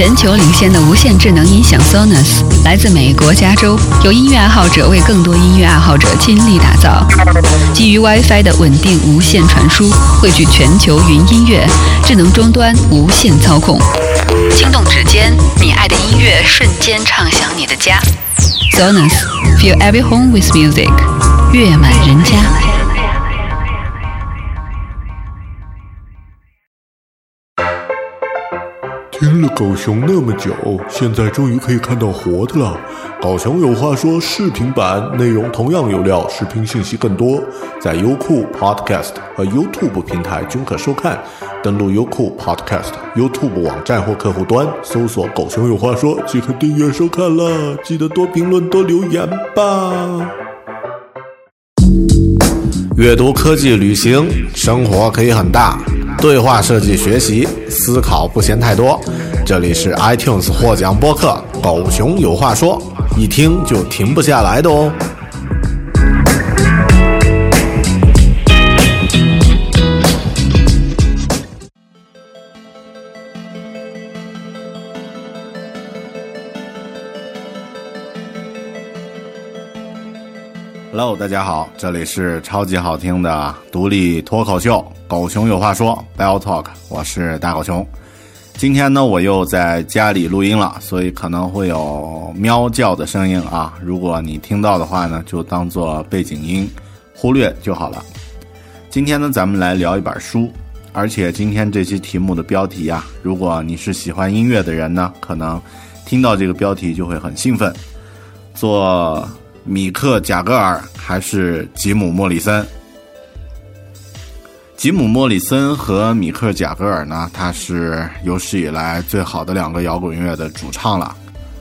全球领先的无线智能音响 Sonus 来自美国加州，由音乐爱好者为更多音乐爱好者倾力打造。基于 WiFi 的稳定无线传输，汇聚全球云音乐、智能终端无线操控。轻动指尖，你爱的音乐瞬间唱响你的家。Sonus，Fill every home with music，悦满人家。听了狗熊那么久，现在终于可以看到活的了。狗熊有话说视频版内容同样有料，视频信息更多，在优酷 Podcast 和 YouTube 平台均可收看。登录优酷 Podcast、YouTube 网站或客户端，搜索“狗熊有话说”即可订阅收看了。记得多评论、多留言吧。阅读、科技、旅行，生活可以很大。对话设计学习，思考不嫌太多。这里是 iTunes 获奖播客《狗熊有话说》，一听就停不下来的哦。Hello，大家好，这里是超级好听的独立脱口秀《狗熊有话说》Bell Talk，我是大狗熊。今天呢，我又在家里录音了，所以可能会有喵叫的声音啊。如果你听到的话呢，就当做背景音，忽略就好了。今天呢，咱们来聊一本书，而且今天这期题目的标题呀，如果你是喜欢音乐的人呢，可能听到这个标题就会很兴奋。做。米克·贾格尔还是吉姆·莫里森？吉姆·莫里森和米克·贾格尔呢？他是有史以来最好的两个摇滚乐的主唱了。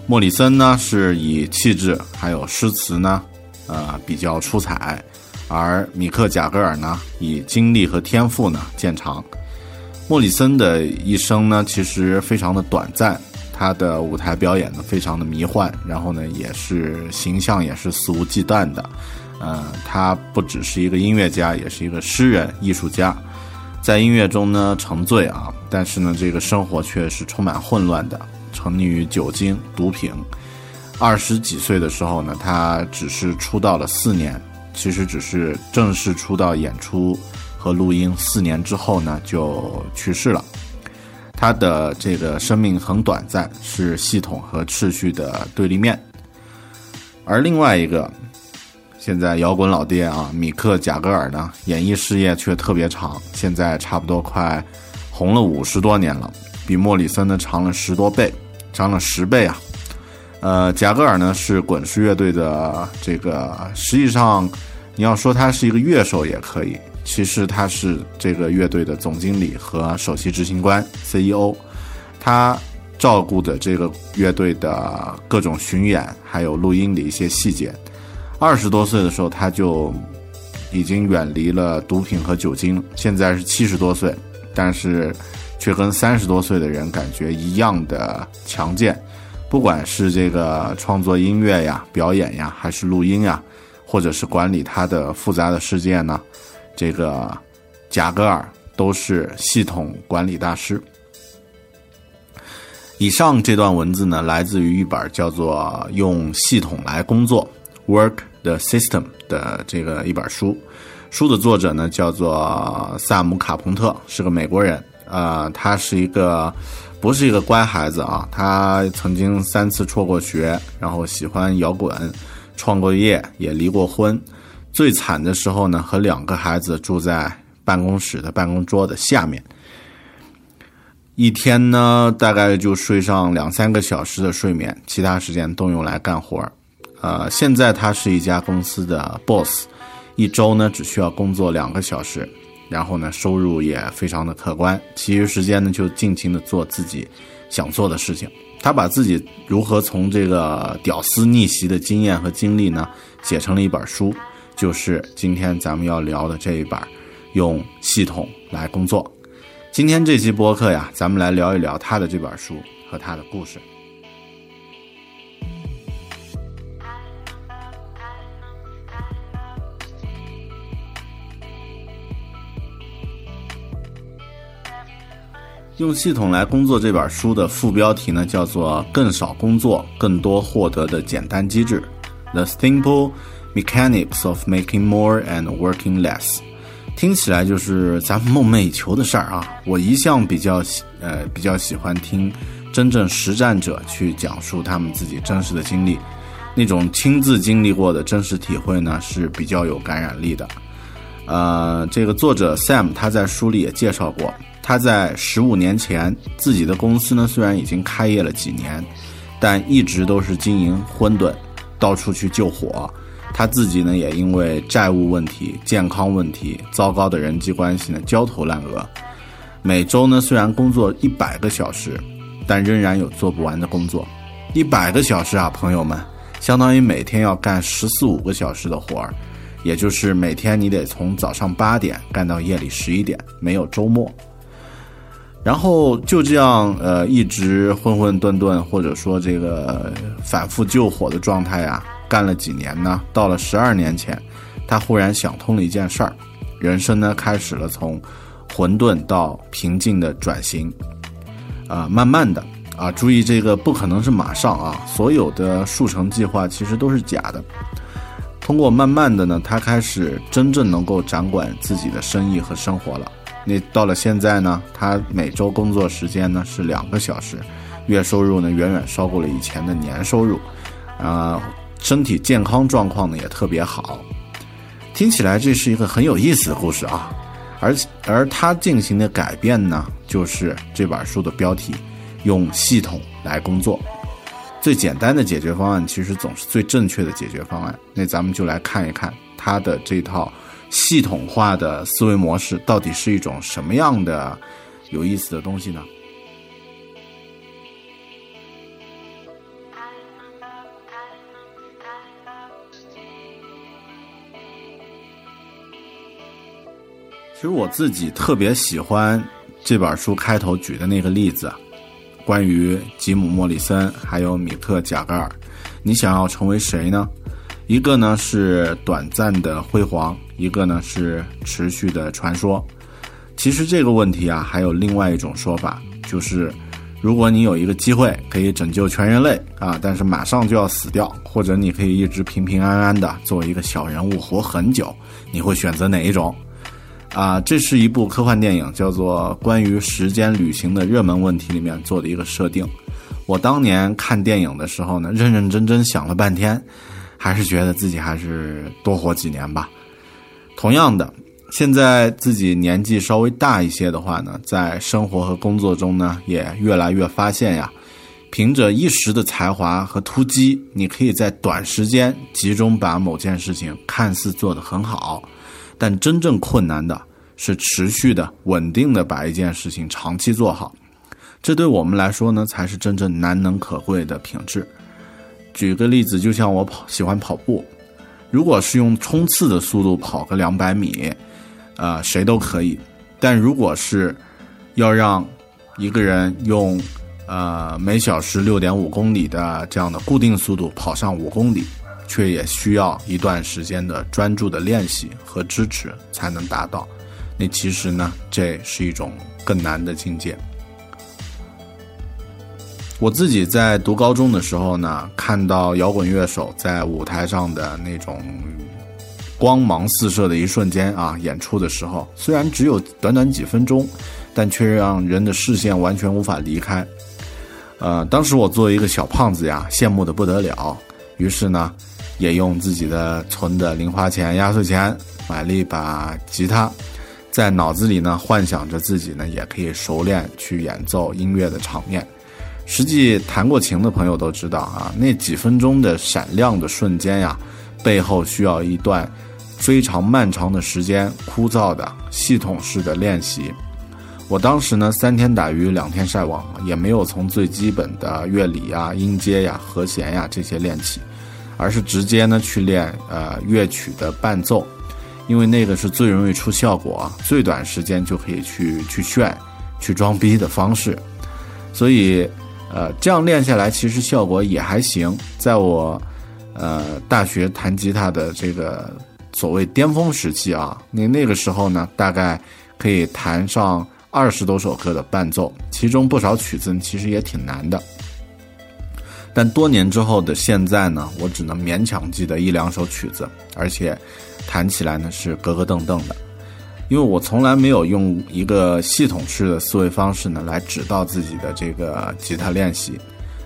莫里森呢，是以气质还有诗词呢，呃，比较出彩；而米克·贾格尔呢，以经历和天赋呢见长。莫里森的一生呢，其实非常的短暂。他的舞台表演呢，非常的迷幻，然后呢，也是形象也是肆无忌惮的，呃，他不只是一个音乐家，也是一个诗人、艺术家，在音乐中呢沉醉啊，但是呢，这个生活却是充满混乱的，沉溺于酒精、毒品。二十几岁的时候呢，他只是出道了四年，其实只是正式出道演出和录音四年之后呢，就去世了。他的这个生命很短暂，是系统和秩序的对立面。而另外一个，现在摇滚老爹啊，米克·贾格尔呢，演艺事业却特别长，现在差不多快红了五十多年了，比莫里森呢长了十多倍，长了十倍啊。呃，贾格尔呢是滚石乐队的这个，实际上你要说他是一个乐手也可以。其实他是这个乐队的总经理和首席执行官 CEO，他照顾的这个乐队的各种巡演，还有录音的一些细节。二十多岁的时候，他就已经远离了毒品和酒精。现在是七十多岁，但是却跟三十多岁的人感觉一样的强健。不管是这个创作音乐呀、表演呀，还是录音呀，或者是管理他的复杂的世界呢？这个贾格尔都是系统管理大师。以上这段文字呢，来自于一本叫做《用系统来工作》（Work the System） 的这个一本书。书的作者呢叫做萨姆卡彭特，是个美国人。呃，他是一个不是一个乖孩子啊，他曾经三次辍过学，然后喜欢摇滚，创过业，也离过婚。最惨的时候呢，和两个孩子住在办公室的办公桌的下面，一天呢大概就睡上两三个小时的睡眠，其他时间都用来干活儿。呃，现在他是一家公司的 boss，一周呢只需要工作两个小时，然后呢收入也非常的可观，其余时间呢就尽情的做自己想做的事情。他把自己如何从这个屌丝逆袭的经验和经历呢写成了一本书。就是今天咱们要聊的这一本，用系统来工作。今天这期播客呀，咱们来聊一聊他的这本书和他的故事。用系统来工作这本书的副标题呢，叫做“更少工作，更多获得的简单机制 ”，The Simple Mechanics of Making More and Working Less。听起来就是咱们梦寐以求的事儿啊！我一向比较喜呃比较喜欢听真正实战者去讲述他们自己真实的经历，那种亲自经历过的真实体会呢是比较有感染力的。呃，这个作者 Sam 他在书里也介绍过。他在十五年前，自己的公司呢虽然已经开业了几年，但一直都是经营混沌，到处去救火。他自己呢也因为债务问题、健康问题、糟糕的人际关系呢焦头烂额。每周呢虽然工作一百个小时，但仍然有做不完的工作。一百个小时啊，朋友们，相当于每天要干十四五个小时的活儿，也就是每天你得从早上八点干到夜里十一点，没有周末。然后就这样，呃，一直混混沌沌，或者说这个反复救火的状态啊，干了几年呢？到了十二年前，他忽然想通了一件事儿，人生呢开始了从混沌到平静的转型。啊，慢慢的啊，注意这个不可能是马上啊，所有的速成计划其实都是假的。通过慢慢的呢，他开始真正能够掌管自己的生意和生活了。那到了现在呢，他每周工作时间呢是两个小时，月收入呢远远超过了以前的年收入，啊，身体健康状况呢也特别好，听起来这是一个很有意思的故事啊，而而他进行的改变呢，就是这本书的标题，用系统来工作，最简单的解决方案其实总是最正确的解决方案，那咱们就来看一看他的这套。系统化的思维模式到底是一种什么样的有意思的东西呢？其实我自己特别喜欢这本书开头举的那个例子，关于吉姆·莫里森还有米特·贾格尔。你想要成为谁呢？一个呢是短暂的辉煌。一个呢是持续的传说，其实这个问题啊，还有另外一种说法，就是如果你有一个机会可以拯救全人类啊，但是马上就要死掉，或者你可以一直平平安安的作为一个小人物活很久，你会选择哪一种？啊，这是一部科幻电影，叫做《关于时间旅行的热门问题》里面做的一个设定。我当年看电影的时候呢，认认真真想了半天，还是觉得自己还是多活几年吧。同样的，现在自己年纪稍微大一些的话呢，在生活和工作中呢，也越来越发现呀，凭着一时的才华和突击，你可以在短时间集中把某件事情看似做得很好，但真正困难的是持续的、稳定的把一件事情长期做好，这对我们来说呢，才是真正难能可贵的品质。举个例子，就像我跑喜欢跑步。如果是用冲刺的速度跑个两百米，呃，谁都可以。但如果是要让一个人用呃每小时六点五公里的这样的固定速度跑上五公里，却也需要一段时间的专注的练习和支持才能达到。那其实呢，这是一种更难的境界。我自己在读高中的时候呢，看到摇滚乐手在舞台上的那种光芒四射的一瞬间啊，演出的时候，虽然只有短短几分钟，但却让人的视线完全无法离开。呃，当时我作为一个小胖子呀，羡慕的不得了，于是呢，也用自己的存的零花钱、压岁钱买了一把吉他，在脑子里呢幻想着自己呢也可以熟练去演奏音乐的场面。实际弹过琴的朋友都知道啊，那几分钟的闪亮的瞬间呀，背后需要一段非常漫长的时间、枯燥的系统式的练习。我当时呢，三天打鱼两天晒网，也没有从最基本的乐理呀、音阶呀、和弦呀这些练起，而是直接呢去练呃乐曲的伴奏，因为那个是最容易出效果啊、最短时间就可以去去炫、去装逼的方式，所以。呃，这样练下来，其实效果也还行。在我，呃，大学弹吉他的这个所谓巅峰时期啊，那那个时候呢，大概可以弹上二十多首歌的伴奏，其中不少曲子其实也挺难的。但多年之后的现在呢，我只能勉强记得一两首曲子，而且弹起来呢是咯咯噔噔的。因为我从来没有用一个系统式的思维方式呢来指导自己的这个吉他练习，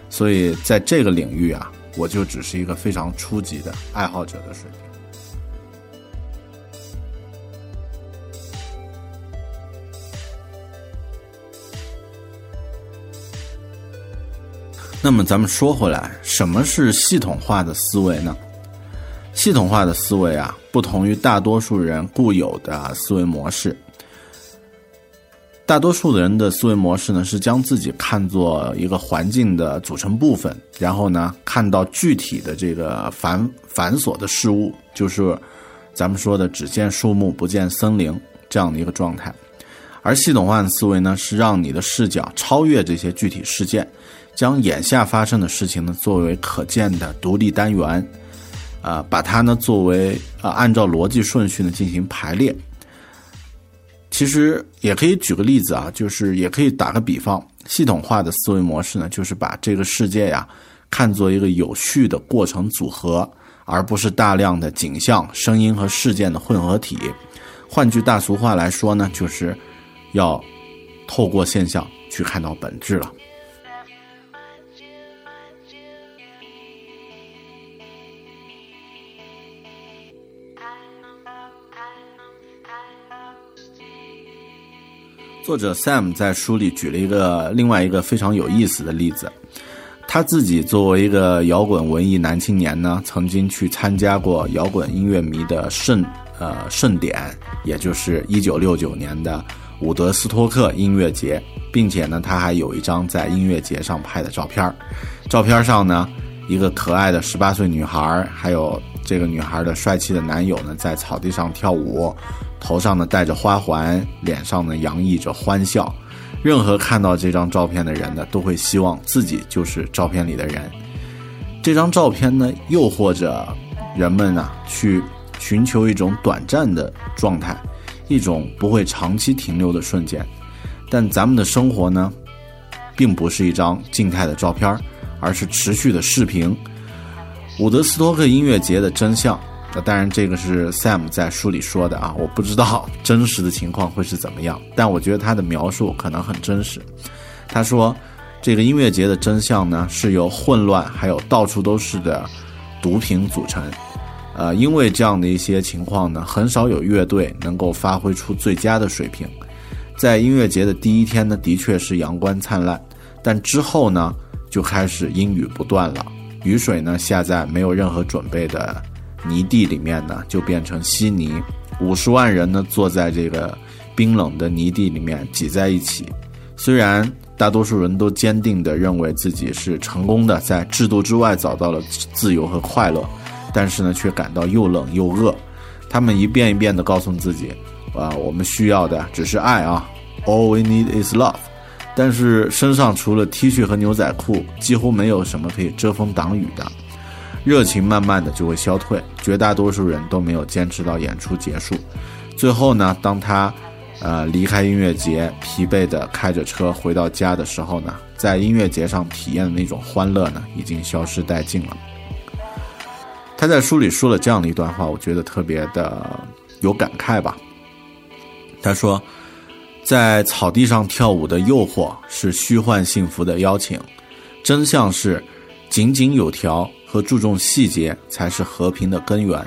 所以在这个领域啊，我就只是一个非常初级的爱好者的水平。那么咱们说回来，什么是系统化的思维呢？系统化的思维啊，不同于大多数人固有的思维模式。大多数的人的思维模式呢，是将自己看作一个环境的组成部分，然后呢，看到具体的这个繁繁琐的事物，就是咱们说的只见树木不见森林这样的一个状态。而系统化的思维呢，是让你的视角超越这些具体事件，将眼下发生的事情呢，作为可见的独立单元。啊，把它呢作为啊，按照逻辑顺序呢进行排列。其实也可以举个例子啊，就是也可以打个比方，系统化的思维模式呢，就是把这个世界呀看作一个有序的过程组合，而不是大量的景象、声音和事件的混合体。换句大俗话来说呢，就是要透过现象去看到本质了。作者 Sam 在书里举了一个另外一个非常有意思的例子，他自己作为一个摇滚文艺男青年呢，曾经去参加过摇滚音乐迷的盛呃盛典，也就是一九六九年的伍德斯托克音乐节，并且呢，他还有一张在音乐节上拍的照片照片上呢，一个可爱的十八岁女孩，还有这个女孩的帅气的男友呢，在草地上跳舞。头上呢戴着花环，脸上呢洋溢着欢笑。任何看到这张照片的人呢，都会希望自己就是照片里的人。这张照片呢，诱惑着人们呐去寻求一种短暂的状态，一种不会长期停留的瞬间。但咱们的生活呢，并不是一张静态的照片，而是持续的视频。伍德斯托克音乐节的真相。那当然，这个是 Sam 在书里说的啊，我不知道真实的情况会是怎么样，但我觉得他的描述可能很真实。他说，这个音乐节的真相呢，是由混乱还有到处都是的毒品组成。呃，因为这样的一些情况呢，很少有乐队能够发挥出最佳的水平。在音乐节的第一天呢，的确是阳光灿烂，但之后呢，就开始阴雨不断了，雨水呢下在没有任何准备的。泥地里面呢，就变成稀泥。五十万人呢，坐在这个冰冷的泥地里面挤在一起。虽然大多数人都坚定地认为自己是成功的，在制度之外找到了自由和快乐，但是呢，却感到又冷又饿。他们一遍一遍地告诉自己：“啊，我们需要的只是爱啊，All we need is love。”但是身上除了 T 恤和牛仔裤，几乎没有什么可以遮风挡雨的。热情慢慢的就会消退，绝大多数人都没有坚持到演出结束。最后呢，当他，呃，离开音乐节，疲惫的开着车回到家的时候呢，在音乐节上体验的那种欢乐呢，已经消失殆尽了。他在书里说了这样的一段话，我觉得特别的有感慨吧。他说，在草地上跳舞的诱惑是虚幻幸福的邀请，真相是井井有条。和注重细节才是和平的根源。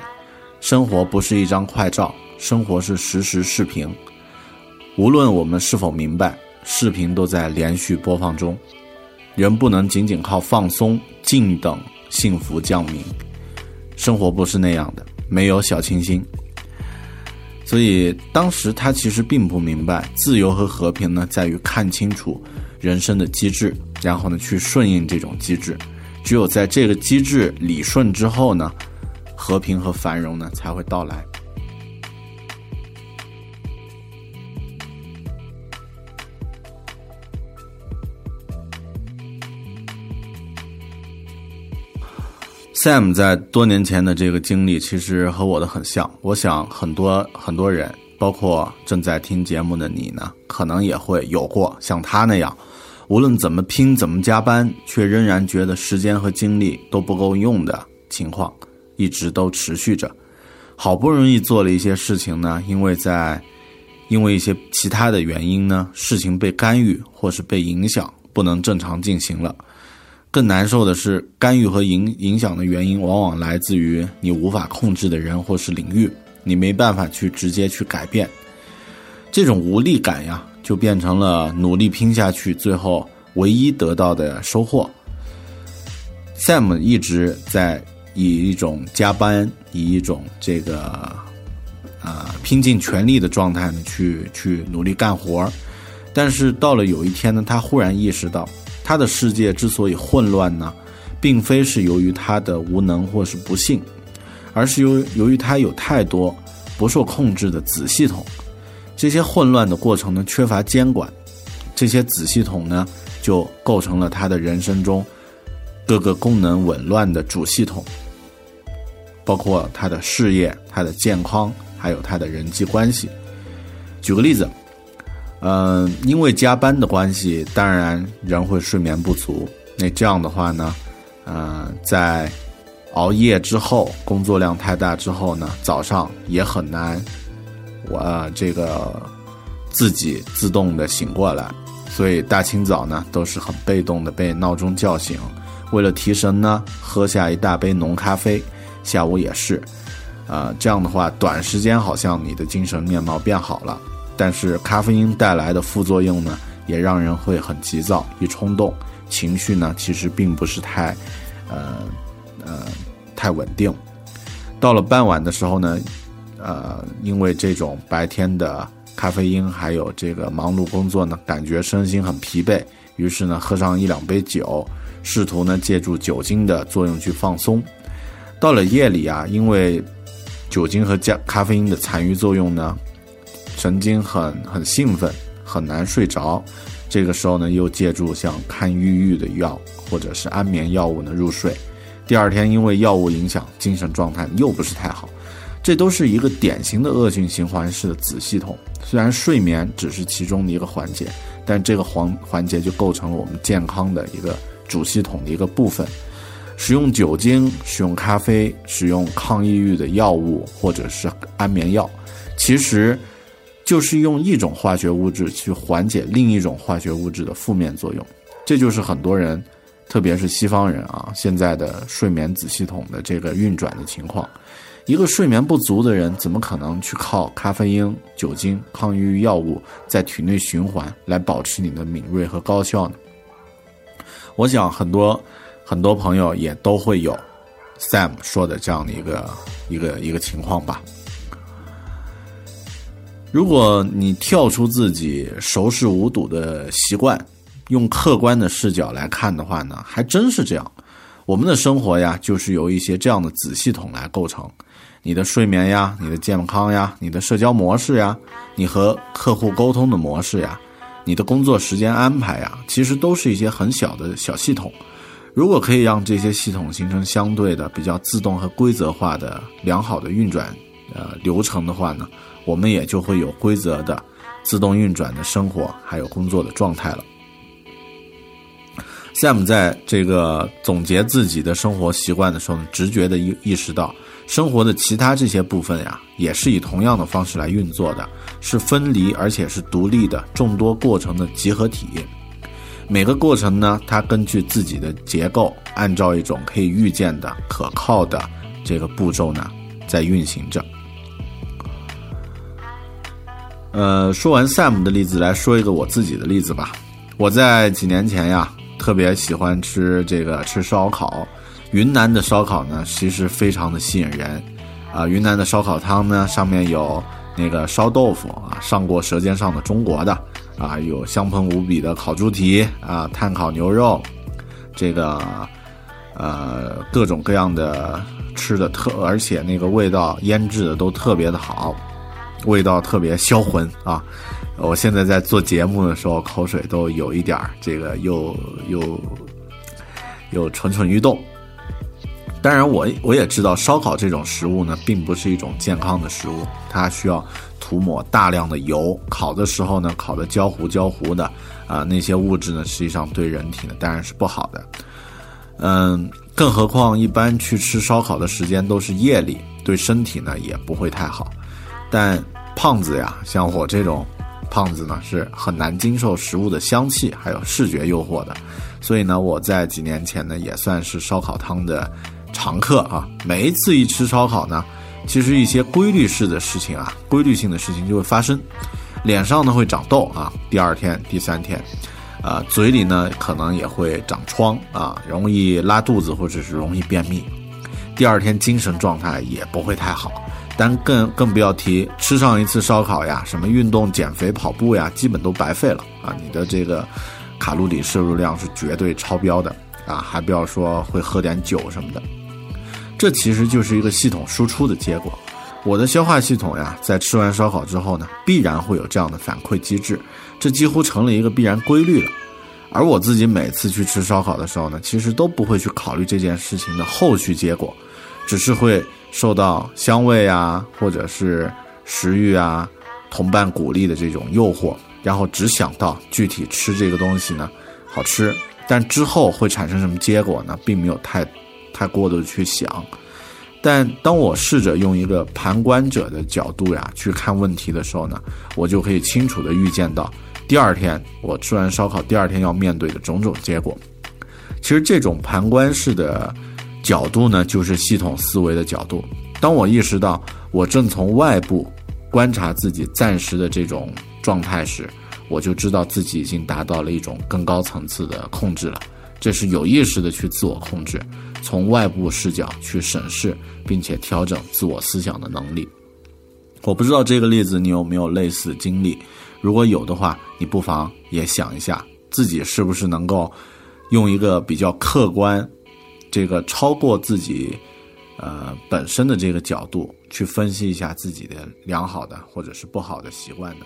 生活不是一张快照，生活是实时视频。无论我们是否明白，视频都在连续播放中。人不能仅仅靠放松、静等幸福降临。生活不是那样的，没有小清新。所以当时他其实并不明白，自由和和平呢，在于看清楚人生的机制，然后呢，去顺应这种机制。只有在这个机制理顺之后呢，和平和繁荣呢才会到来。Sam 在多年前的这个经历，其实和我的很像。我想很多很多人包括正在听节目的你呢，可能也会有过像他那样，无论怎么拼、怎么加班，却仍然觉得时间和精力都不够用的情况，一直都持续着。好不容易做了一些事情呢，因为在因为一些其他的原因呢，事情被干预或是被影响，不能正常进行了。更难受的是，干预和影影响的原因往往来自于你无法控制的人或是领域，你没办法去直接去改变。这种无力感呀，就变成了努力拼下去最后唯一得到的收获。Sam 一直在以一种加班，以一种这个啊拼尽全力的状态呢，去去努力干活儿但是到了有一天呢，他忽然意识到。他的世界之所以混乱呢，并非是由于他的无能或是不幸，而是由由于他有太多不受控制的子系统。这些混乱的过程呢，缺乏监管，这些子系统呢，就构成了他的人生中各个功能紊乱的主系统，包括他的事业、他的健康，还有他的人际关系。举个例子。嗯，因为加班的关系，当然人会睡眠不足。那这样的话呢，呃，在熬夜之后，工作量太大之后呢，早上也很难，我这个自己自动的醒过来。所以大清早呢，都是很被动的被闹钟叫醒。为了提神呢，喝下一大杯浓咖啡。下午也是，呃，这样的话，短时间好像你的精神面貌变好了。但是咖啡因带来的副作用呢，也让人会很急躁、一冲动，情绪呢其实并不是太，呃，呃，太稳定。到了傍晚的时候呢，呃，因为这种白天的咖啡因还有这个忙碌工作呢，感觉身心很疲惫，于是呢喝上一两杯酒，试图呢借助酒精的作用去放松。到了夜里啊，因为酒精和加咖啡因的残余作用呢。神经很很兴奋，很难睡着。这个时候呢，又借助像抗抑郁的药或者是安眠药物呢入睡。第二天因为药物影响，精神状态又不是太好。这都是一个典型的恶性循环式的子系统。虽然睡眠只是其中的一个环节，但这个环环节就构成了我们健康的一个主系统的一个部分。使用酒精、使用咖啡、使用抗抑郁的药物或者是安眠药，其实。就是用一种化学物质去缓解另一种化学物质的负面作用，这就是很多人，特别是西方人啊，现在的睡眠子系统的这个运转的情况。一个睡眠不足的人，怎么可能去靠咖啡因、酒精、抗抑郁药物在体内循环来保持你的敏锐和高效呢？我想很多很多朋友也都会有 Sam 说的这样的一个一个一个情况吧。如果你跳出自己熟视无睹的习惯，用客观的视角来看的话呢，还真是这样。我们的生活呀，就是由一些这样的子系统来构成。你的睡眠呀，你的健康呀，你的社交模式呀，你和客户沟通的模式呀，你的工作时间安排呀，其实都是一些很小的小系统。如果可以让这些系统形成相对的比较自动和规则化的良好的运转呃流程的话呢？我们也就会有规则的、自动运转的生活，还有工作的状态了。Sam 在这个总结自己的生活习惯的时候，直觉的意意识到，生活的其他这些部分呀，也是以同样的方式来运作的，是分离而且是独立的众多过程的集合体。每个过程呢，它根据自己的结构，按照一种可以预见的、可靠的这个步骤呢，在运行着。呃，说完 Sam 的例子，来说一个我自己的例子吧。我在几年前呀，特别喜欢吃这个吃烧烤。云南的烧烤呢，其实非常的吸引人。啊，云南的烧烤汤呢，上面有那个烧豆腐啊，上过《舌尖上的中国》的啊，有香喷无比的烤猪蹄啊，炭烤牛肉，这个呃各种各样的吃的特，而且那个味道腌制的都特别的好。味道特别销魂啊！我现在在做节目的时候，口水都有一点儿这个又又又蠢蠢欲动。当然，我我也知道烧烤这种食物呢，并不是一种健康的食物，它需要涂抹大量的油，烤的时候呢，烤的焦糊焦糊的，啊，那些物质呢，实际上对人体呢当然是不好的。嗯，更何况一般去吃烧烤的时间都是夜里，对身体呢也不会太好。但胖子呀，像我这种胖子呢，是很难经受食物的香气还有视觉诱惑的。所以呢，我在几年前呢，也算是烧烤汤的常客啊。每一次一吃烧烤呢，其实一些规律式的事情啊，规律性的事情就会发生。脸上呢会长痘啊，第二天、第三天。啊，嘴里呢可能也会长疮啊，容易拉肚子或者是容易便秘。第二天精神状态也不会太好，但更更不要提吃上一次烧烤呀，什么运动、减肥、跑步呀，基本都白费了啊！你的这个卡路里摄入量是绝对超标的啊，还不要说会喝点酒什么的。这其实就是一个系统输出的结果。我的消化系统呀，在吃完烧烤之后呢，必然会有这样的反馈机制。这几乎成了一个必然规律了，而我自己每次去吃烧烤的时候呢，其实都不会去考虑这件事情的后续结果，只是会受到香味啊，或者是食欲啊，同伴鼓励的这种诱惑，然后只想到具体吃这个东西呢好吃，但之后会产生什么结果呢，并没有太太过度去想。但当我试着用一个旁观者的角度呀去看问题的时候呢，我就可以清楚的预见到。第二天，我吃完烧烤，第二天要面对的种种结果，其实这种旁观式的角度呢，就是系统思维的角度。当我意识到我正从外部观察自己暂时的这种状态时，我就知道自己已经达到了一种更高层次的控制了。这是有意识的去自我控制，从外部视角去审视并且调整自我思想的能力。我不知道这个例子你有没有类似经历。如果有的话，你不妨也想一下，自己是不是能够用一个比较客观、这个超过自己呃本身的这个角度去分析一下自己的良好的或者是不好的习惯呢？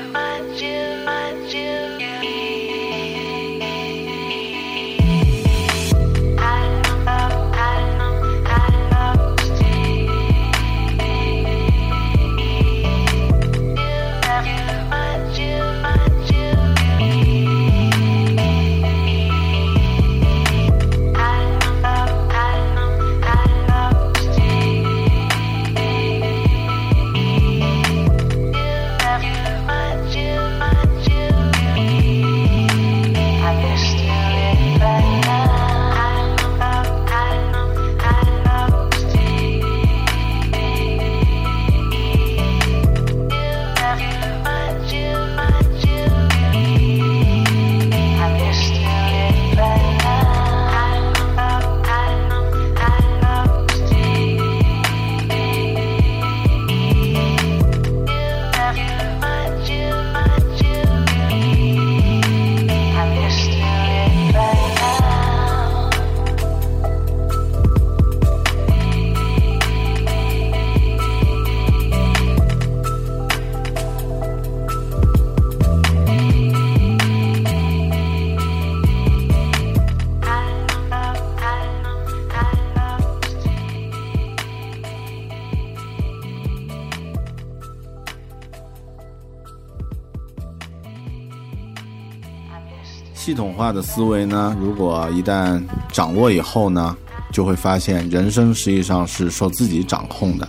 系统化的思维呢，如果一旦掌握以后呢，就会发现人生实际上是受自己掌控的。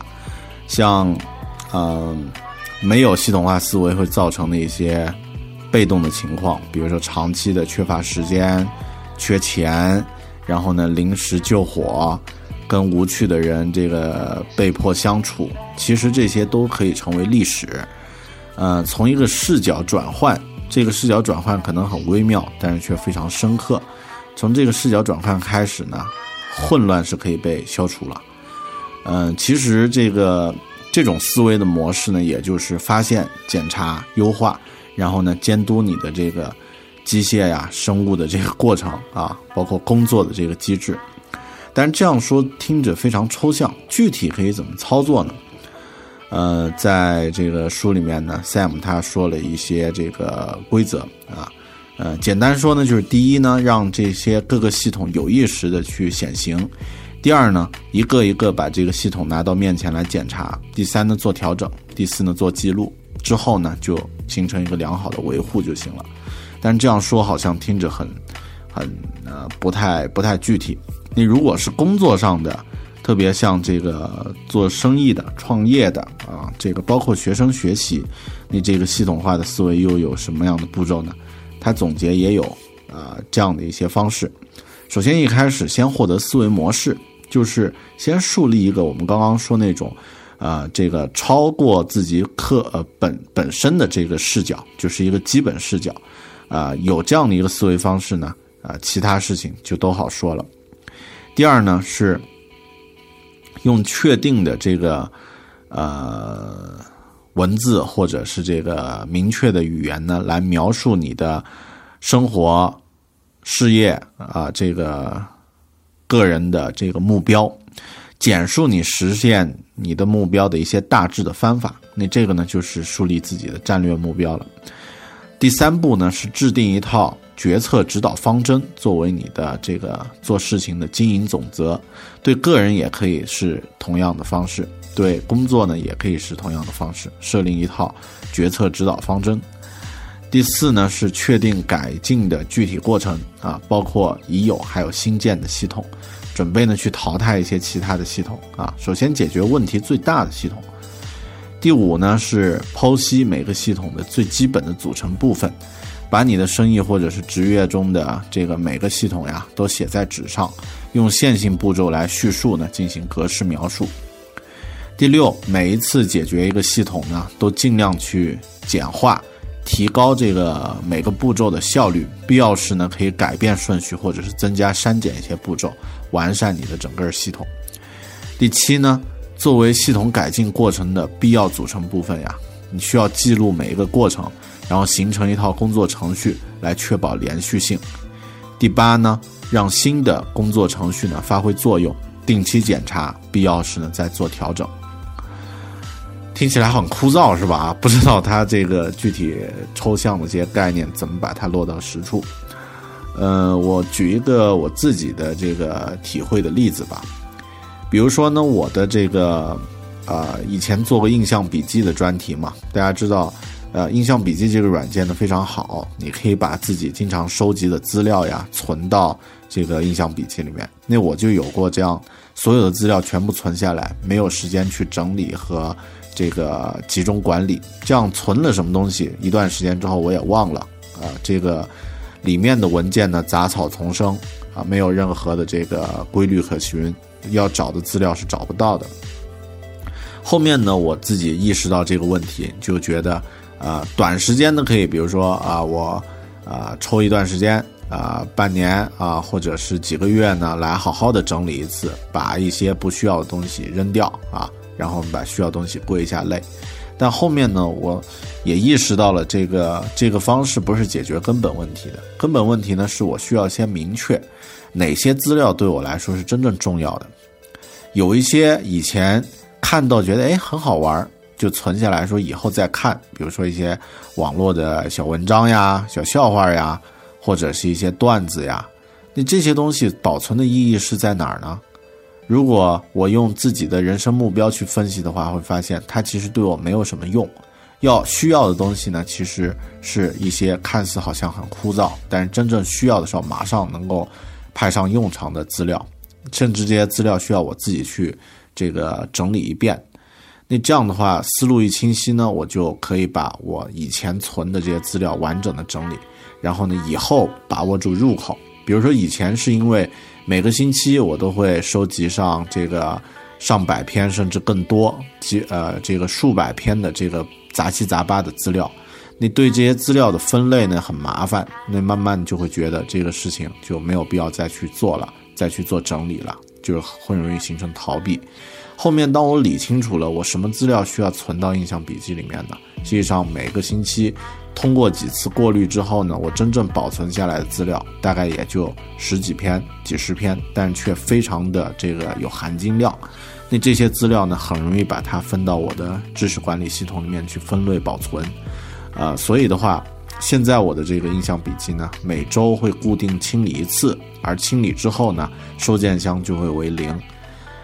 像，嗯，没有系统化思维会造成的一些被动的情况，比如说长期的缺乏时间、缺钱，然后呢临时救火，跟无趣的人这个被迫相处，其实这些都可以成为历史。呃，从一个视角转换。这个视角转换可能很微妙，但是却非常深刻。从这个视角转换开始呢，混乱是可以被消除了。嗯，其实这个这种思维的模式呢，也就是发现、检查、优化，然后呢监督你的这个机械呀、生物的这个过程啊，包括工作的这个机制。但是这样说听着非常抽象，具体可以怎么操作呢？呃，在这个书里面呢，Sam 他说了一些这个规则啊，呃，简单说呢，就是第一呢，让这些各个系统有意识的去显形；第二呢，一个一个把这个系统拿到面前来检查；第三呢，做调整；第四呢，做记录。之后呢，就形成一个良好的维护就行了。但这样说好像听着很很呃不太不太具体。你如果是工作上的，特别像这个做生意的、创业的啊，这个包括学生学习，你这个系统化的思维又有什么样的步骤呢？他总结也有啊这样的一些方式。首先一开始先获得思维模式，就是先树立一个我们刚刚说那种，呃，这个超过自己课呃本本身的这个视角，就是一个基本视角，啊，有这样的一个思维方式呢，啊，其他事情就都好说了。第二呢是用确定的这个呃文字或者是这个明确的语言呢，来描述你的生活、事业啊这个个人的这个目标，简述你实现你的目标的一些大致的方法。那这个呢就是树立自己的战略目标了。第三步呢是制定一套。决策指导方针作为你的这个做事情的经营总则，对个人也可以是同样的方式，对工作呢也可以是同样的方式，设定一套决策指导方针。第四呢是确定改进的具体过程啊，包括已有还有新建的系统，准备呢去淘汰一些其他的系统啊，首先解决问题最大的系统。第五呢是剖析每个系统的最基本的组成部分。把你的生意或者是职业中的这个每个系统呀，都写在纸上，用线性步骤来叙述呢，进行格式描述。第六，每一次解决一个系统呢，都尽量去简化，提高这个每个步骤的效率。必要时呢，可以改变顺序，或者是增加删减一些步骤，完善你的整个系统。第七呢，作为系统改进过程的必要组成部分呀，你需要记录每一个过程。然后形成一套工作程序来确保连续性。第八呢，让新的工作程序呢发挥作用，定期检查，必要时呢再做调整。听起来很枯燥是吧？啊，不知道它这个具体抽象的这些概念怎么把它落到实处。呃，我举一个我自己的这个体会的例子吧。比如说呢，我的这个呃以前做过印象笔记的专题嘛，大家知道。呃，印象笔记这个软件呢非常好，你可以把自己经常收集的资料呀存到这个印象笔记里面。那我就有过这样，所有的资料全部存下来，没有时间去整理和这个集中管理。这样存了什么东西，一段时间之后我也忘了啊。这个里面的文件呢杂草丛生啊，没有任何的这个规律可循，要找的资料是找不到的。后面呢，我自己意识到这个问题，就觉得。啊，短时间的可以，比如说啊，我啊抽一段时间啊，半年啊，或者是几个月呢，来好好的整理一次，把一些不需要的东西扔掉啊，然后把需要东西归一下类。但后面呢，我也意识到了这个这个方式不是解决根本问题的，根本问题呢是我需要先明确哪些资料对我来说是真正重要的，有一些以前看到觉得哎很好玩儿。就存下来说以后再看，比如说一些网络的小文章呀、小笑话呀，或者是一些段子呀。那这些东西保存的意义是在哪儿呢？如果我用自己的人生目标去分析的话，会发现它其实对我没有什么用。要需要的东西呢，其实是一些看似好像很枯燥，但是真正需要的时候马上能够派上用场的资料，甚至这些资料需要我自己去这个整理一遍。那这样的话，思路一清晰呢，我就可以把我以前存的这些资料完整的整理，然后呢，以后把握住入口。比如说以前是因为每个星期我都会收集上这个上百篇甚至更多，几呃这个数百篇的这个杂七杂八的资料，你对这些资料的分类呢很麻烦，那慢慢就会觉得这个事情就没有必要再去做了，再去做整理了，就很容易形成逃避。后面当我理清楚了我什么资料需要存到印象笔记里面的，实际上每个星期通过几次过滤之后呢，我真正保存下来的资料大概也就十几篇、几十篇，但却非常的这个有含金量。那这些资料呢，很容易把它分到我的知识管理系统里面去分类保存。呃，所以的话，现在我的这个印象笔记呢，每周会固定清理一次，而清理之后呢，收件箱就会为零。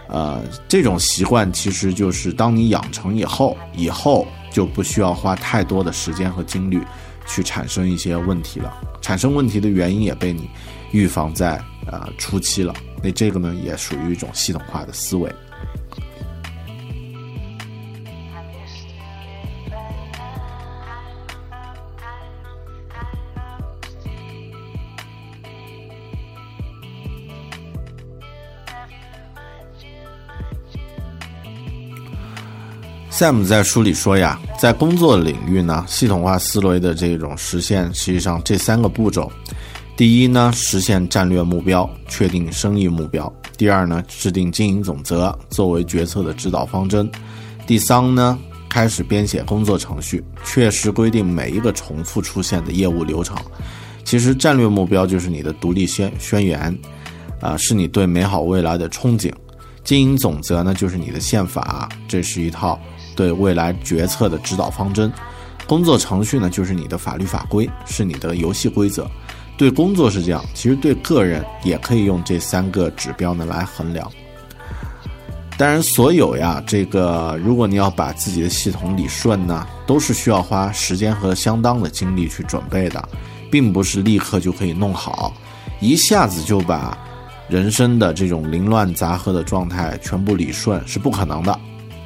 呃，这种习惯其实就是当你养成以后，以后就不需要花太多的时间和精力去产生一些问题了。产生问题的原因也被你预防在呃初期了。那这个呢，也属于一种系统化的思维。Sam 在书里说呀，在工作领域呢，系统化思维的这种实现，实际上这三个步骤：第一呢，实现战略目标，确定生意目标；第二呢，制定经营总则，作为决策的指导方针；第三呢，开始编写工作程序，确实规定每一个重复出现的业务流程。其实，战略目标就是你的独立宣宣言，啊，是你对美好未来的憧憬；经营总则呢，就是你的宪法，这是一套。对未来决策的指导方针，工作程序呢，就是你的法律法规，是你的游戏规则。对工作是这样，其实对个人也可以用这三个指标呢来衡量。当然，所有呀，这个如果你要把自己的系统理顺呢，都是需要花时间和相当的精力去准备的，并不是立刻就可以弄好，一下子就把人生的这种凌乱杂合的状态全部理顺是不可能的。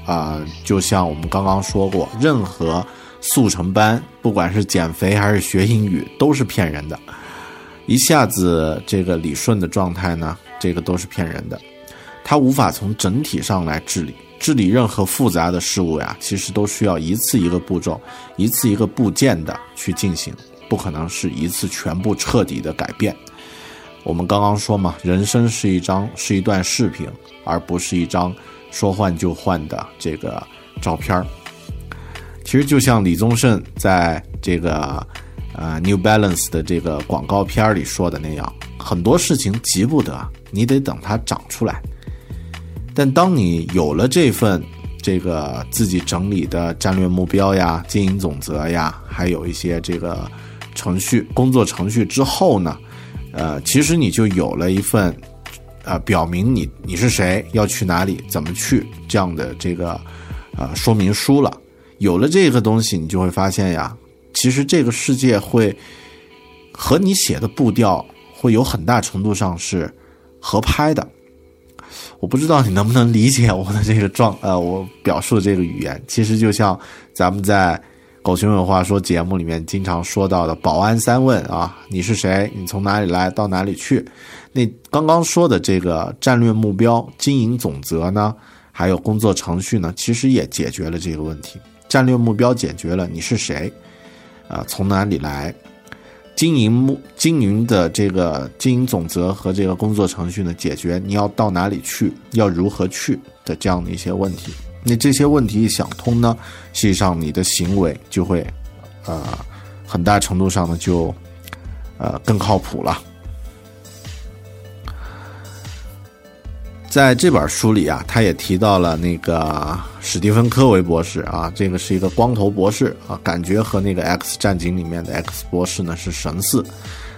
啊，就像我们刚刚说过，任何速成班，不管是减肥还是学英语，都是骗人的。一下子这个理顺的状态呢，这个都是骗人的。它无法从整体上来治理，治理任何复杂的事物呀，其实都需要一次一个步骤，一次一个部件的去进行，不可能是一次全部彻底的改变。我们刚刚说嘛，人生是一张是一段视频，而不是一张。说换就换的这个照片儿，其实就像李宗盛在这个呃 New Balance 的这个广告片里说的那样，很多事情急不得，你得等它长出来。但当你有了这份这个自己整理的战略目标呀、经营总则呀，还有一些这个程序工作程序之后呢，呃，其实你就有了一份。呃，表明你你是谁，要去哪里，怎么去这样的这个呃说明书了。有了这个东西，你就会发现呀，其实这个世界会和你写的步调会有很大程度上是合拍的。我不知道你能不能理解我的这个状呃，我表述的这个语言，其实就像咱们在。狗熊有话说节目里面经常说到的保安三问啊，你是谁？你从哪里来？到哪里去？那刚刚说的这个战略目标、经营总则呢，还有工作程序呢，其实也解决了这个问题。战略目标解决了你是谁，啊，从哪里来？经营目经营的这个经营总则和这个工作程序呢，解决你要到哪里去，要如何去的这样的一些问题。那这些问题一想通呢，实际上你的行为就会，呃，很大程度上呢就，呃，更靠谱了。在这本书里啊，他也提到了那个史蒂芬科维博士啊，这个是一个光头博士啊，感觉和那个《X 战警》里面的 X 博士呢是神似。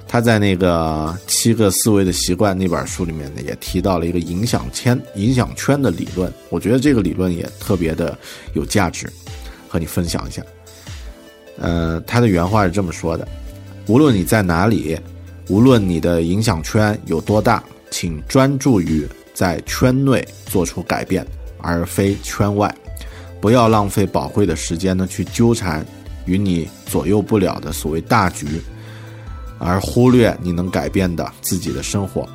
他在那个七个思维的习惯那本书里面呢，也提到了一个影响圈、影响圈的理论。我觉得这个理论也特别的有价值，和你分享一下。呃，他的原话是这么说的：无论你在哪里，无论你的影响圈有多大，请专注于在圈内做出改变，而非圈外。不要浪费宝贵的时间呢，去纠缠与你左右不了的所谓大局。而忽略你能改变的自己的生活，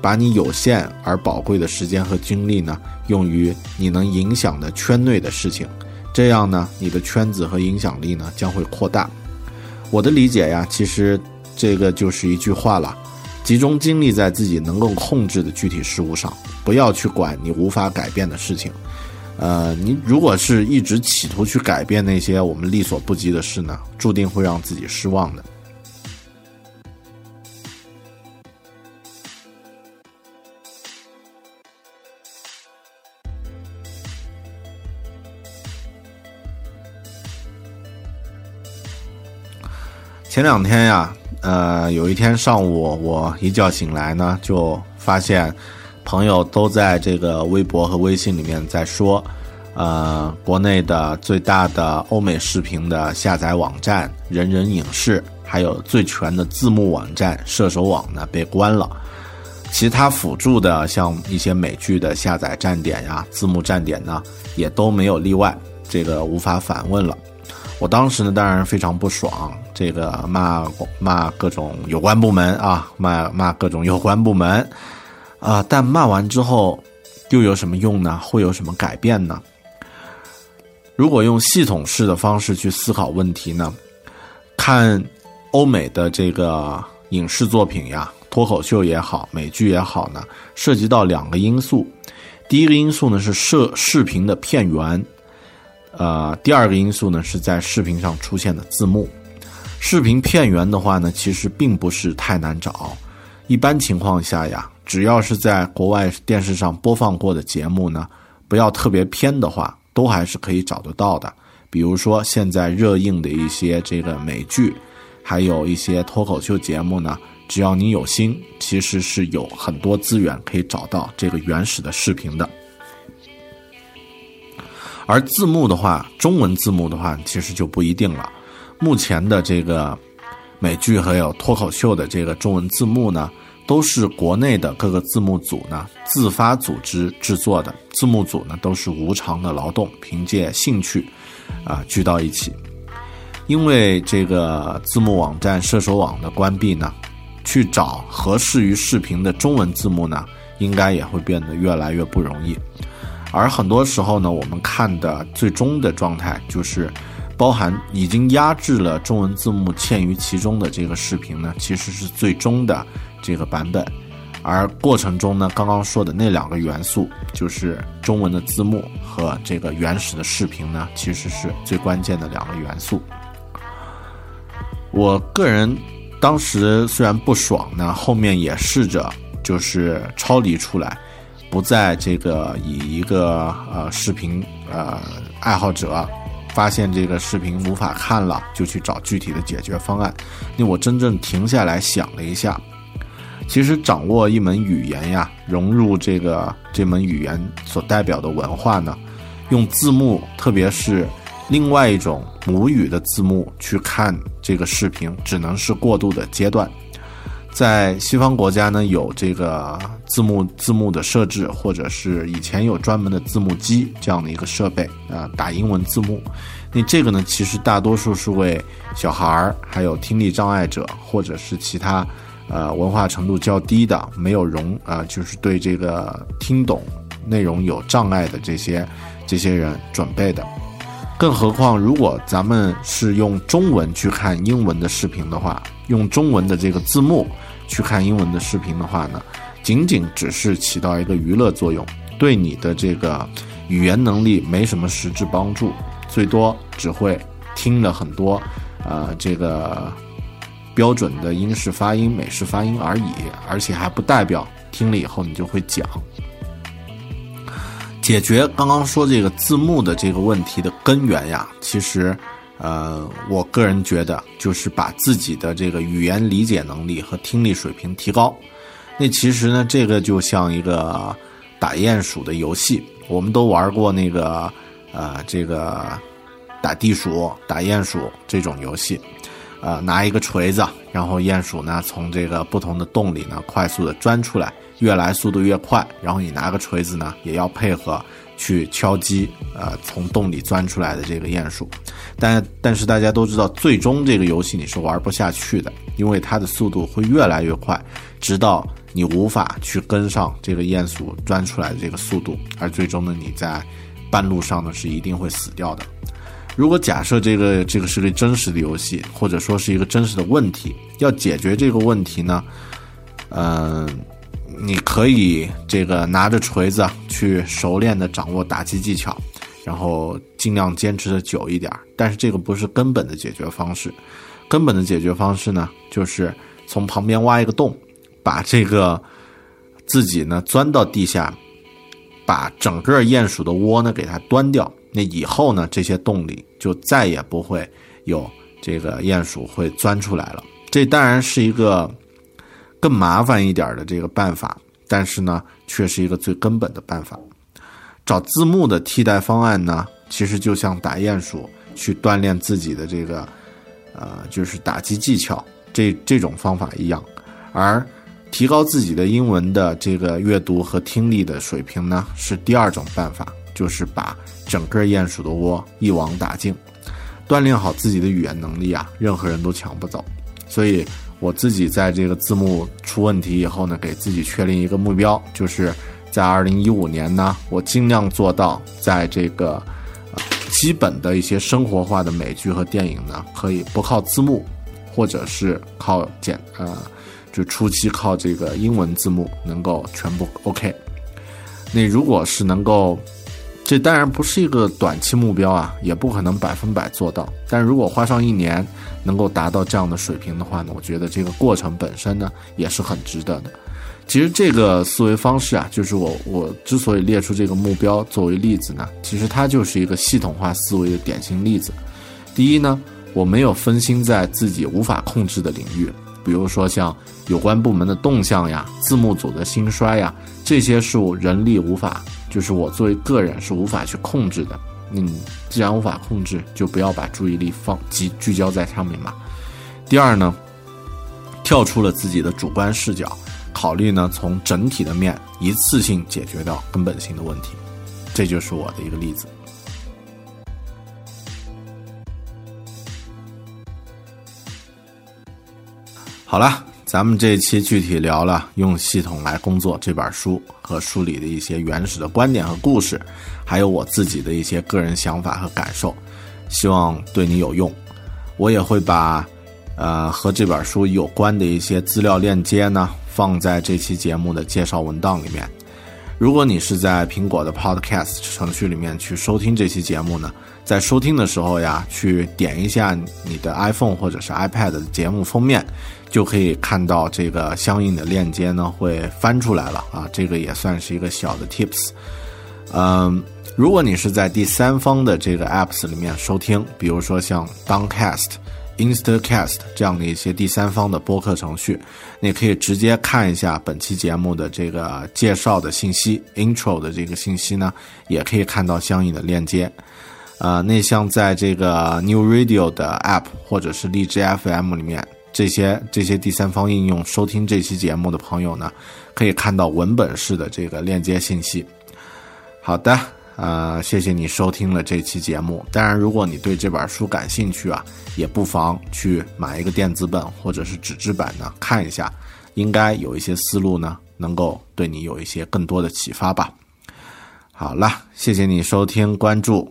把你有限而宝贵的时间和精力呢，用于你能影响的圈内的事情，这样呢，你的圈子和影响力呢将会扩大。我的理解呀，其实这个就是一句话了：集中精力在自己能够控制的具体事物上，不要去管你无法改变的事情。呃，你如果是一直企图去改变那些我们力所不及的事呢，注定会让自己失望的。前两天呀，呃，有一天上午，我一觉醒来呢，就发现朋友都在这个微博和微信里面在说，呃，国内的最大的欧美视频的下载网站人人影视，还有最全的字幕网站射手网呢被关了，其他辅助的像一些美剧的下载站点呀、字幕站点呢，也都没有例外，这个无法反问了。我当时呢，当然非常不爽，这个骂骂各种有关部门啊，骂骂各种有关部门啊。但骂完之后，又有什么用呢？会有什么改变呢？如果用系统式的方式去思考问题呢，看欧美的这个影视作品呀，脱口秀也好，美剧也好呢，涉及到两个因素。第一个因素呢是视视频的片源。呃，第二个因素呢，是在视频上出现的字幕。视频片源的话呢，其实并不是太难找。一般情况下呀，只要是在国外电视上播放过的节目呢，不要特别偏的话，都还是可以找得到的。比如说现在热映的一些这个美剧，还有一些脱口秀节目呢，只要你有心，其实是有很多资源可以找到这个原始的视频的。而字幕的话，中文字幕的话，其实就不一定了。目前的这个美剧还有脱口秀的这个中文字幕呢，都是国内的各个字幕组呢自发组织制作的。字幕组呢都是无偿的劳动，凭借兴趣啊聚到一起。因为这个字幕网站射手网的关闭呢，去找合适于视频的中文字幕呢，应该也会变得越来越不容易。而很多时候呢，我们看的最终的状态就是，包含已经压制了中文字幕嵌于其中的这个视频呢，其实是最终的这个版本。而过程中呢，刚刚说的那两个元素，就是中文的字幕和这个原始的视频呢，其实是最关键的两个元素。我个人当时虽然不爽呢，后面也试着就是超离出来。不在这个以一个呃视频呃爱好者发现这个视频无法看了，就去找具体的解决方案。那我真正停下来想了一下，其实掌握一门语言呀，融入这个这门语言所代表的文化呢，用字幕，特别是另外一种母语的字幕去看这个视频，只能是过渡的阶段。在西方国家呢，有这个字幕字幕的设置，或者是以前有专门的字幕机这样的一个设备啊，打英文字幕。那这个呢，其实大多数是为小孩儿，还有听力障碍者，或者是其他呃文化程度较低的，没有容啊，就是对这个听懂内容有障碍的这些这些人准备的。更何况，如果咱们是用中文去看英文的视频的话，用中文的这个字幕去看英文的视频的话呢，仅仅只是起到一个娱乐作用，对你的这个语言能力没什么实质帮助，最多只会听了很多，呃，这个标准的英式发音、美式发音而已，而且还不代表听了以后你就会讲。解决刚刚说这个字幕的这个问题的根源呀，其实，呃，我个人觉得就是把自己的这个语言理解能力和听力水平提高。那其实呢，这个就像一个打鼹鼠的游戏，我们都玩过那个呃，这个打地鼠、打鼹鼠这种游戏，呃，拿一个锤子，然后鼹鼠呢从这个不同的洞里呢快速的钻出来。越来速度越快，然后你拿个锤子呢，也要配合去敲击，呃，从洞里钻出来的这个鼹鼠。但但是大家都知道，最终这个游戏你是玩不下去的，因为它的速度会越来越快，直到你无法去跟上这个鼹鼠钻出来的这个速度，而最终呢，你在半路上呢是一定会死掉的。如果假设这个这个是个真实的游戏，或者说是一个真实的问题，要解决这个问题呢，嗯。你可以这个拿着锤子去熟练的掌握打击技巧，然后尽量坚持的久一点。但是这个不是根本的解决方式，根本的解决方式呢，就是从旁边挖一个洞，把这个自己呢钻到地下，把整个鼹鼠的窝呢给它端掉。那以后呢，这些洞里就再也不会有这个鼹鼠会钻出来了。这当然是一个。更麻烦一点的这个办法，但是呢，却是一个最根本的办法。找字幕的替代方案呢，其实就像打鼹鼠去锻炼自己的这个，呃，就是打击技巧这这种方法一样。而提高自己的英文的这个阅读和听力的水平呢，是第二种办法，就是把整个鼹鼠的窝一网打尽。锻炼好自己的语言能力啊，任何人都抢不走。所以。我自己在这个字幕出问题以后呢，给自己确定一个目标，就是在二零一五年呢，我尽量做到在这个基本的一些生活化的美剧和电影呢，可以不靠字幕，或者是靠简呃，就初期靠这个英文字幕能够全部 OK。那如果是能够。这当然不是一个短期目标啊，也不可能百分百做到。但如果花上一年能够达到这样的水平的话呢，我觉得这个过程本身呢也是很值得的。其实这个思维方式啊，就是我我之所以列出这个目标作为例子呢，其实它就是一个系统化思维的典型例子。第一呢，我没有分心在自己无法控制的领域，比如说像有关部门的动向呀、字幕组的兴衰呀，这些是我人力无法。就是我作为个人是无法去控制的，嗯，既然无法控制，就不要把注意力放集聚焦在上面嘛。第二呢，跳出了自己的主观视角，考虑呢从整体的面一次性解决掉根本性的问题，这就是我的一个例子。好了。咱们这一期具体聊了《用系统来工作》这本书和书里的一些原始的观点和故事，还有我自己的一些个人想法和感受，希望对你有用。我也会把呃和这本书有关的一些资料链接呢放在这期节目的介绍文档里面。如果你是在苹果的 Podcast 程序里面去收听这期节目呢，在收听的时候呀，去点一下你的 iPhone 或者是 iPad 的节目封面。就可以看到这个相应的链接呢，会翻出来了啊，这个也算是一个小的 tips。嗯，如果你是在第三方的这个 apps 里面收听，比如说像 Downcast、Instacast 这样的一些第三方的播客程序，你可以直接看一下本期节目的这个介绍的信息、intro 的这个信息呢，也可以看到相应的链接。呃，那像在这个 New Radio 的 app 或者是荔枝 FM 里面。这些这些第三方应用收听这期节目的朋友呢，可以看到文本式的这个链接信息。好的，呃，谢谢你收听了这期节目。当然，如果你对这本书感兴趣啊，也不妨去买一个电子本或者是纸质版呢看一下，应该有一些思路呢，能够对你有一些更多的启发吧。好了，谢谢你收听关注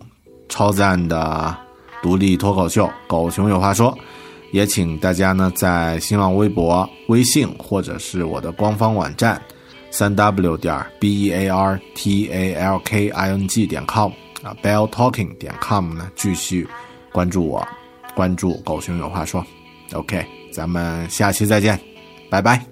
超赞的独立脱口秀《狗熊有话说》。也请大家呢，在新浪微博、微信或者是我的官方网站，三 w 点 b e a r t a l k i n g 点 com 啊，bell talking 点 com 呢，继续关注我，关注狗熊有话说。OK，咱们下期再见，拜拜。